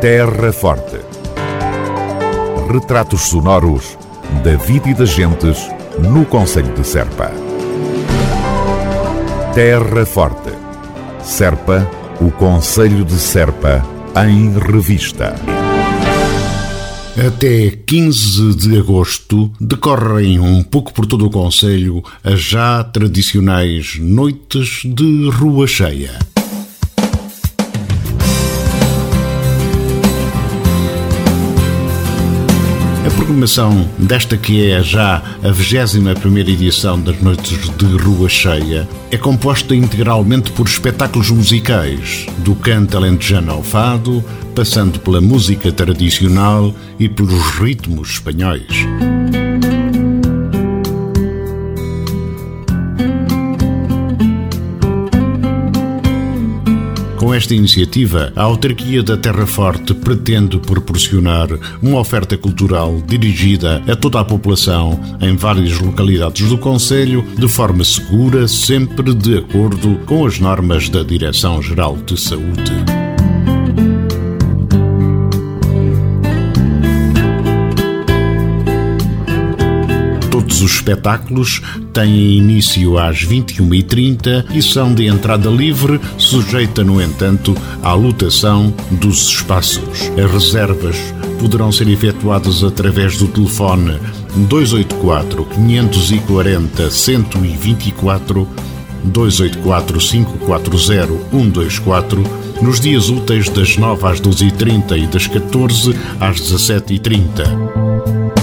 Terra Forte. Retratos sonoros da vida e das gentes no Conselho de Serpa. Terra Forte. Serpa, o Conselho de Serpa, em revista. Até 15 de agosto decorrem um pouco por todo o Conselho as já tradicionais Noites de Rua Cheia. Programação desta que é já a 21 edição das Noites de Rua Cheia é composta integralmente por espetáculos musicais, do canto alentejano ao fado, passando pela música tradicional e pelos ritmos espanhóis. Com esta iniciativa, a autarquia da Terra Forte pretende proporcionar uma oferta cultural dirigida a toda a população em várias localidades do Conselho, de forma segura, sempre de acordo com as normas da Direção-Geral de Saúde. Todos os espetáculos têm início às 21h30 e são de entrada livre, sujeita, no entanto, à lotação dos espaços. As reservas poderão ser efetuadas através do telefone 284 540 124 284 540 124 nos dias úteis das 9 às 12h30 e das 14 às 17h30.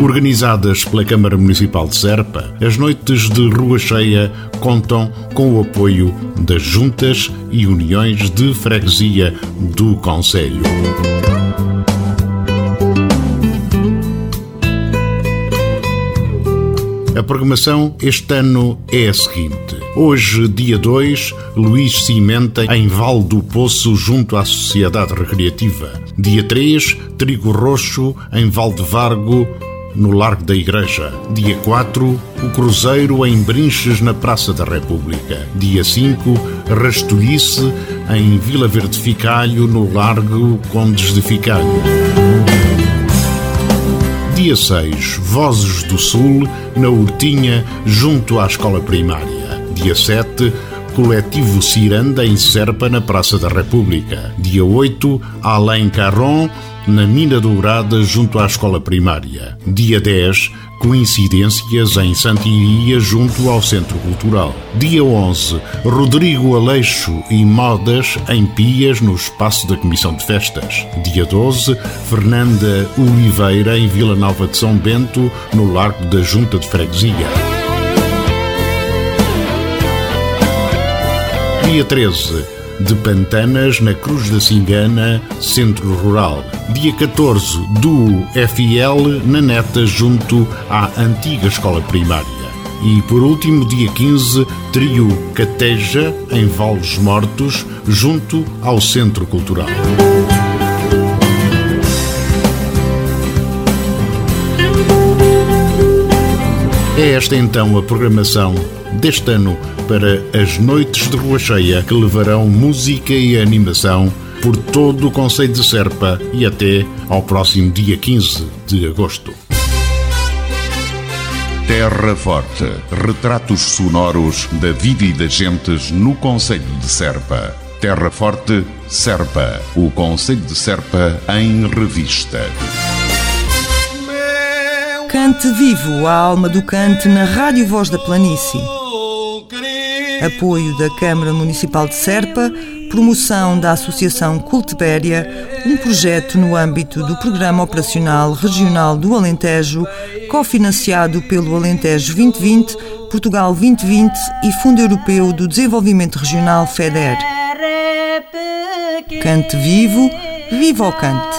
Organizadas pela Câmara Municipal de Serpa, as noites de Rua Cheia contam com o apoio das juntas e uniões de freguesia do Conselho. A programação este ano é a seguinte. Hoje, dia 2, Luís Cimenta em Val do Poço, junto à Sociedade Recreativa. Dia 3, Trigo Roxo em Val de Vargo, no Largo da Igreja. Dia 4, o Cruzeiro em Brinches, na Praça da República. Dia 5, Rastolice em Vila Verde Ficalho, no Largo Condes de Ficalho. Dia 6, Vozes do Sul, na Hortinha, junto à Escola Primária. Dia 7, Coletivo Ciranda em Serpa, na Praça da República. Dia 8, Além Carron, na Mina Dourada, junto à escola primária. Dia 10, coincidências em Santiria, junto ao Centro Cultural. Dia 11, Rodrigo Aleixo e Modas em Pias, no espaço da Comissão de Festas. Dia 12, Fernanda Oliveira em Vila Nova de São Bento, no Largo da Junta de Freguesia. Dia 13, de Pantanas, na Cruz da Cingana, Centro Rural. Dia 14, do FIL, na Neta, junto à antiga escola primária. E por último, dia 15, Trio Cateja, em Vales Mortos, junto ao Centro Cultural. É esta então a programação deste ano para as noites de Rua Cheia que levarão música e animação por todo o Conselho de Serpa e até ao próximo dia 15 de agosto. Terra Forte. Retratos sonoros da vida e das gentes no Conselho de Serpa. Terra Forte, Serpa. O Conselho de Serpa em revista. Cante vivo a alma do cante na Rádio Voz da Planície. Apoio da Câmara Municipal de Serpa, promoção da Associação Cultibéria, um projeto no âmbito do Programa Operacional Regional do Alentejo, cofinanciado pelo Alentejo 2020, Portugal 2020 e Fundo Europeu do Desenvolvimento Regional FEDER. Cante vivo, viva o cante.